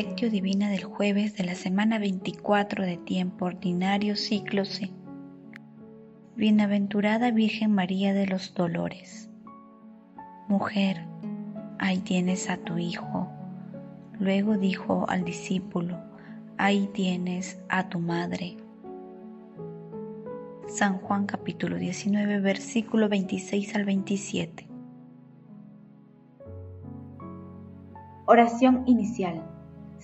Divina del jueves de la semana 24 de tiempo ordinario ciclo C. Bienaventurada Virgen María de los Dolores. Mujer, ahí tienes a tu Hijo. Luego dijo al discípulo, ahí tienes a tu madre. San Juan capítulo 19 versículo 26 al 27. Oración inicial.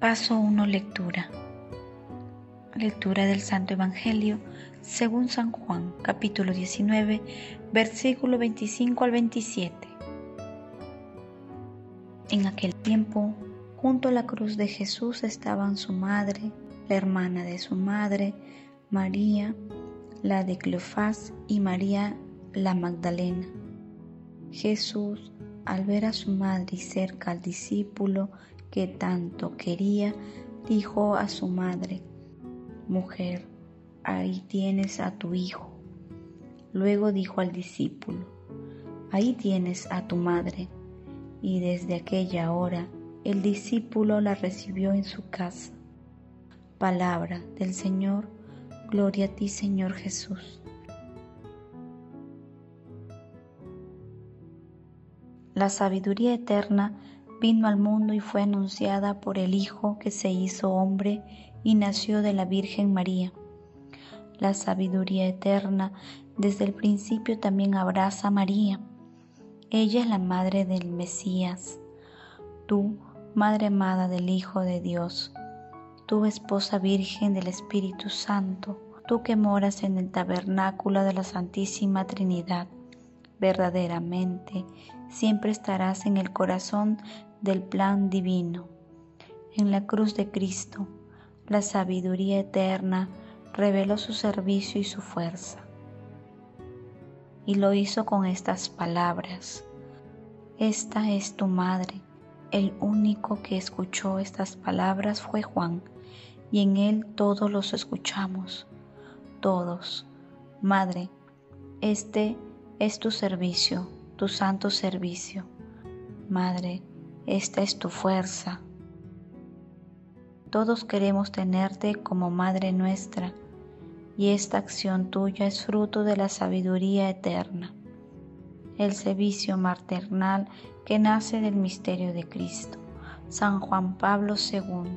Paso 1. Lectura. Lectura del Santo Evangelio según San Juan, capítulo 19, versículo 25 al 27. En aquel tiempo, junto a la cruz de Jesús estaban su madre, la hermana de su madre, María, la de Cleofás y María la Magdalena. Jesús, al ver a su madre y cerca al discípulo que tanto quería, dijo a su madre, Mujer, ahí tienes a tu hijo. Luego dijo al discípulo, Ahí tienes a tu madre. Y desde aquella hora el discípulo la recibió en su casa. Palabra del Señor, gloria a ti Señor Jesús. La sabiduría eterna vino al mundo y fue anunciada por el Hijo que se hizo hombre y nació de la Virgen María. La sabiduría eterna desde el principio también abraza a María. Ella es la madre del Mesías. Tú, Madre amada del Hijo de Dios. Tú, esposa virgen del Espíritu Santo. Tú que moras en el tabernáculo de la Santísima Trinidad. Verdaderamente, siempre estarás en el corazón del plan divino. En la cruz de Cristo, la sabiduría eterna reveló su servicio y su fuerza. Y lo hizo con estas palabras. Esta es tu madre. El único que escuchó estas palabras fue Juan, y en él todos los escuchamos. Todos. Madre, este es tu servicio, tu santo servicio. Madre, esta es tu fuerza. Todos queremos tenerte como Madre nuestra, y esta acción tuya es fruto de la sabiduría eterna, el servicio maternal que nace del misterio de Cristo. San Juan Pablo II.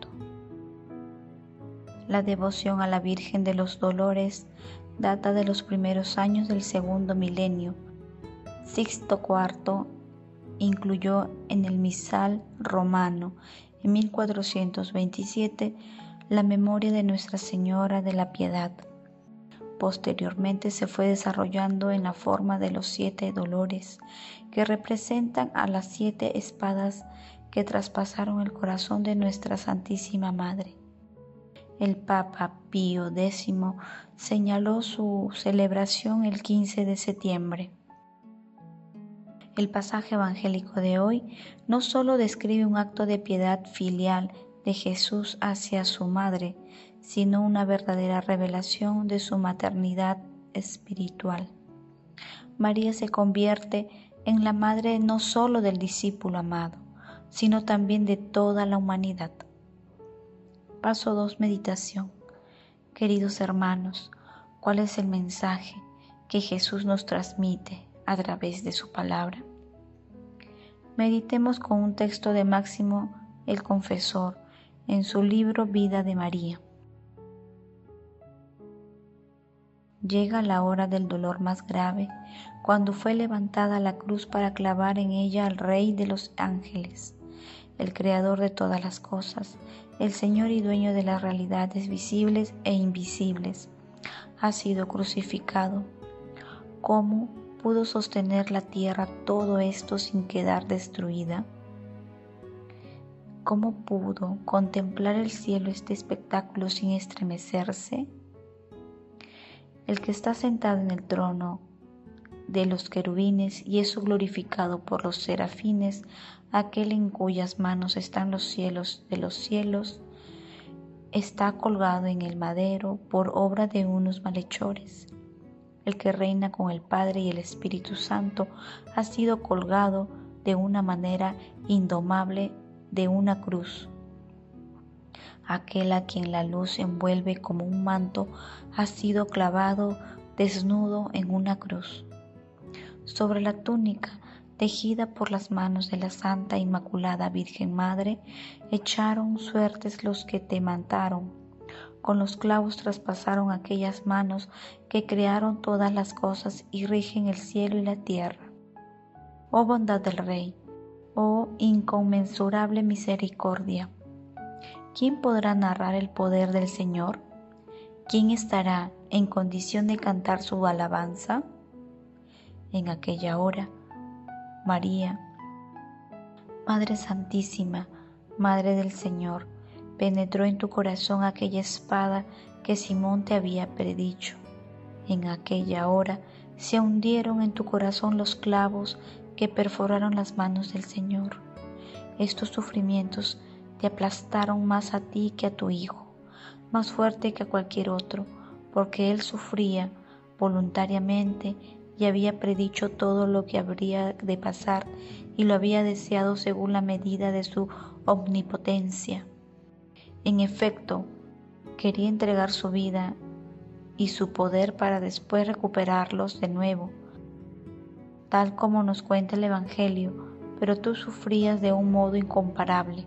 La devoción a la Virgen de los Dolores data de los primeros años del segundo milenio. Sixto IV incluyó en el misal romano en 1427 la memoria de Nuestra Señora de la Piedad. Posteriormente se fue desarrollando en la forma de los siete dolores que representan a las siete espadas que traspasaron el corazón de nuestra Santísima Madre. El Papa Pío X señaló su celebración el 15 de septiembre. El pasaje evangélico de hoy no solo describe un acto de piedad filial de Jesús hacia su madre, sino una verdadera revelación de su maternidad espiritual. María se convierte en la madre no solo del discípulo amado, sino también de toda la humanidad. Paso 2. Meditación. Queridos hermanos, ¿cuál es el mensaje que Jesús nos transmite a través de su palabra. Meditemos con un texto de Máximo el Confesor en su libro Vida de María. Llega la hora del dolor más grave, cuando fue levantada la cruz para clavar en ella al Rey de los ángeles, el Creador de todas las cosas, el Señor y dueño de las realidades visibles e invisibles. Ha sido crucificado. ¿Cómo pudo sostener la tierra todo esto sin quedar destruida? ¿Cómo pudo contemplar el cielo este espectáculo sin estremecerse? El que está sentado en el trono de los querubines y es glorificado por los serafines, aquel en cuyas manos están los cielos de los cielos, está colgado en el madero por obra de unos malhechores. El que reina con el Padre y el Espíritu Santo ha sido colgado de una manera indomable de una cruz. Aquel a quien la luz envuelve como un manto ha sido clavado desnudo en una cruz. Sobre la túnica tejida por las manos de la Santa Inmaculada Virgen Madre, echaron suertes los que te mantaron. Con los clavos traspasaron aquellas manos que crearon todas las cosas y rigen el cielo y la tierra. Oh bondad del Rey, oh inconmensurable misericordia, ¿quién podrá narrar el poder del Señor? ¿Quién estará en condición de cantar su alabanza? En aquella hora, María, Madre Santísima, Madre del Señor, penetró en tu corazón aquella espada que Simón te había predicho. En aquella hora se hundieron en tu corazón los clavos que perforaron las manos del Señor. Estos sufrimientos te aplastaron más a ti que a tu Hijo, más fuerte que a cualquier otro, porque Él sufría voluntariamente y había predicho todo lo que habría de pasar y lo había deseado según la medida de su omnipotencia. En efecto, quería entregar su vida y su poder para después recuperarlos de nuevo, tal como nos cuenta el Evangelio, pero tú sufrías de un modo incomparable.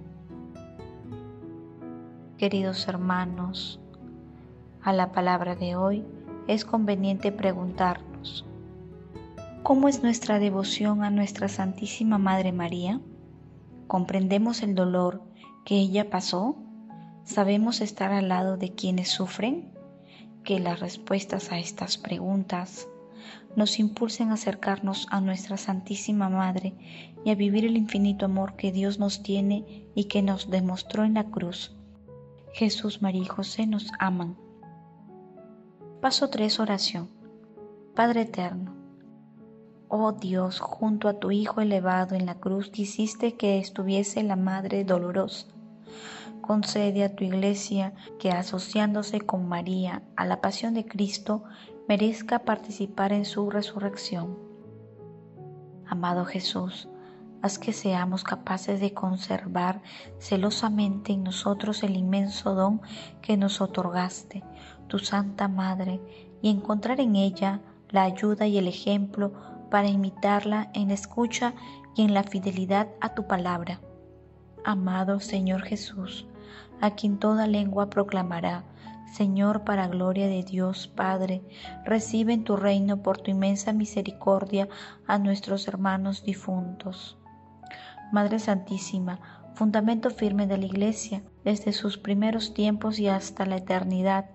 Queridos hermanos, a la palabra de hoy es conveniente preguntarnos, ¿Cómo es nuestra devoción a nuestra Santísima Madre María? ¿Comprendemos el dolor que ella pasó? ¿Sabemos estar al lado de quienes sufren? Que las respuestas a estas preguntas nos impulsen a acercarnos a nuestra Santísima Madre y a vivir el infinito amor que Dios nos tiene y que nos demostró en la cruz. Jesús, María y José nos aman. Paso 3. Oración. Padre Eterno Oh Dios, junto a tu Hijo elevado en la cruz, quisiste que estuviese la Madre dolorosa. Concede a tu Iglesia que, asociándose con María a la pasión de Cristo, merezca participar en su resurrección. Amado Jesús, haz que seamos capaces de conservar celosamente en nosotros el inmenso don que nos otorgaste, tu Santa Madre, y encontrar en ella la ayuda y el ejemplo para imitarla en la escucha y en la fidelidad a tu palabra. Amado Señor Jesús, a quien toda lengua proclamará, Señor, para gloria de Dios Padre, recibe en tu reino por tu inmensa misericordia a nuestros hermanos difuntos. Madre Santísima, fundamento firme de la Iglesia, desde sus primeros tiempos y hasta la eternidad,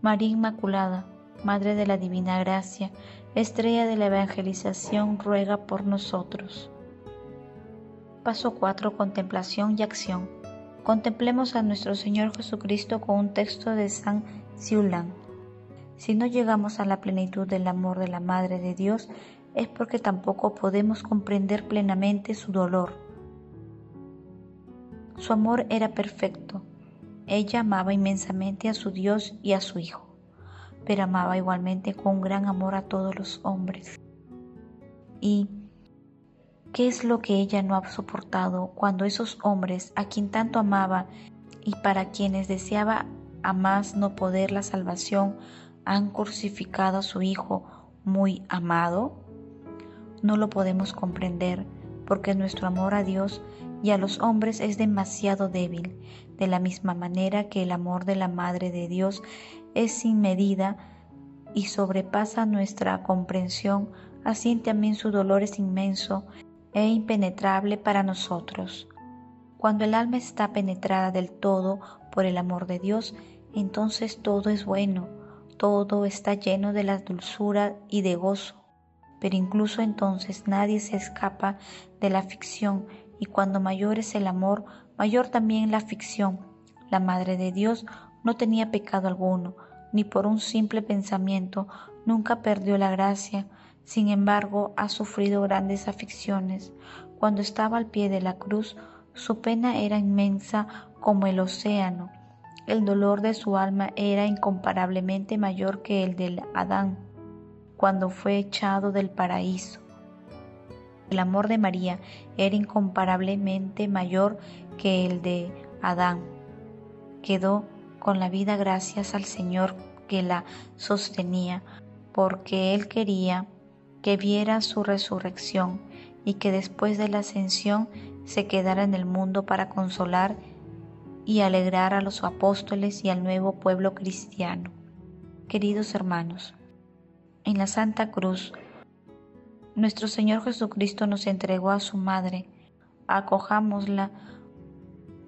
María Inmaculada, Madre de la Divina Gracia, Estrella de la Evangelización, ruega por nosotros. Paso 4. Contemplación y acción. Contemplemos a nuestro Señor Jesucristo con un texto de San Ciulán. Si no llegamos a la plenitud del amor de la Madre de Dios, es porque tampoco podemos comprender plenamente su dolor. Su amor era perfecto. Ella amaba inmensamente a su Dios y a su Hijo pero amaba igualmente con gran amor a todos los hombres. ¿Y qué es lo que ella no ha soportado cuando esos hombres a quien tanto amaba y para quienes deseaba a más no poder la salvación han crucificado a su Hijo muy amado? No lo podemos comprender porque nuestro amor a Dios y a los hombres es demasiado débil, de la misma manera que el amor de la Madre de Dios es sin medida y sobrepasa nuestra comprensión, así también su dolor es inmenso e impenetrable para nosotros. Cuando el alma está penetrada del todo por el amor de Dios, entonces todo es bueno, todo está lleno de la dulzura y de gozo. Pero incluso entonces nadie se escapa de la ficción y cuando mayor es el amor, mayor también la aflicción. La Madre de Dios no tenía pecado alguno, ni por un simple pensamiento nunca perdió la gracia, sin embargo ha sufrido grandes aflicciones. Cuando estaba al pie de la cruz, su pena era inmensa como el océano. El dolor de su alma era incomparablemente mayor que el del Adán, cuando fue echado del paraíso. El amor de María era incomparablemente mayor que el de Adán. Quedó con la vida gracias al Señor que la sostenía, porque Él quería que viera su resurrección y que después de la ascensión se quedara en el mundo para consolar y alegrar a los apóstoles y al nuevo pueblo cristiano. Queridos hermanos, en la Santa Cruz, nuestro Señor Jesucristo nos entregó a su Madre. Acojámosla,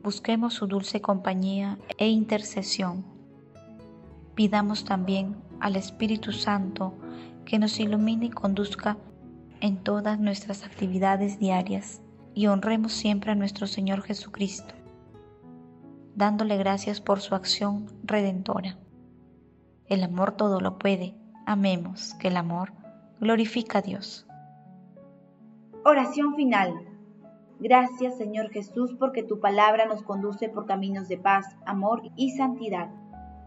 busquemos su dulce compañía e intercesión. Pidamos también al Espíritu Santo que nos ilumine y conduzca en todas nuestras actividades diarias y honremos siempre a nuestro Señor Jesucristo, dándole gracias por su acción redentora. El amor todo lo puede. Amemos que el amor glorifica a Dios. Oración final. Gracias Señor Jesús porque tu palabra nos conduce por caminos de paz, amor y santidad.